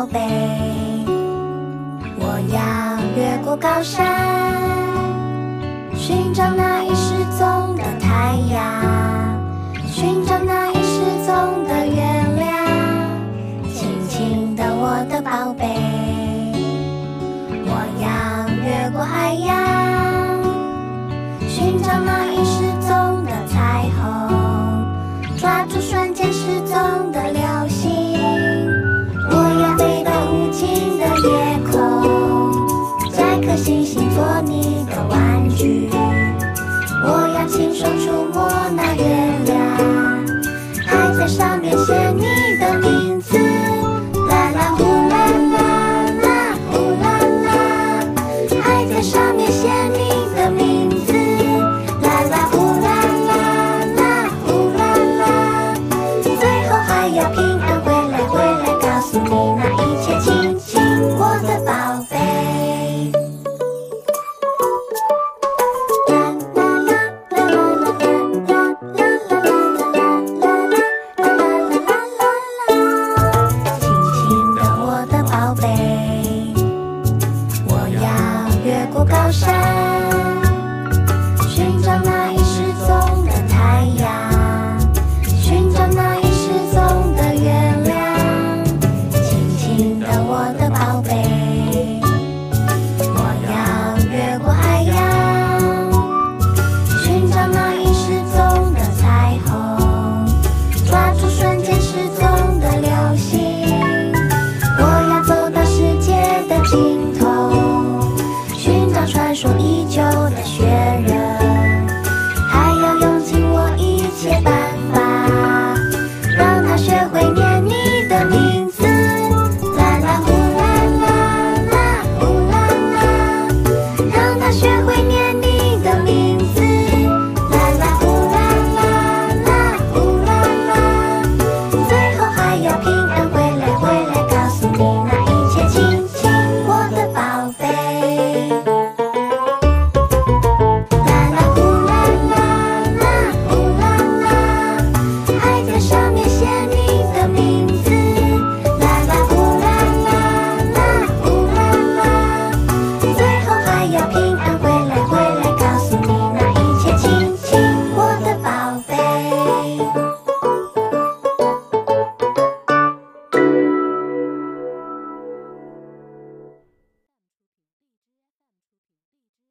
宝贝我要越过高山。you. 高山。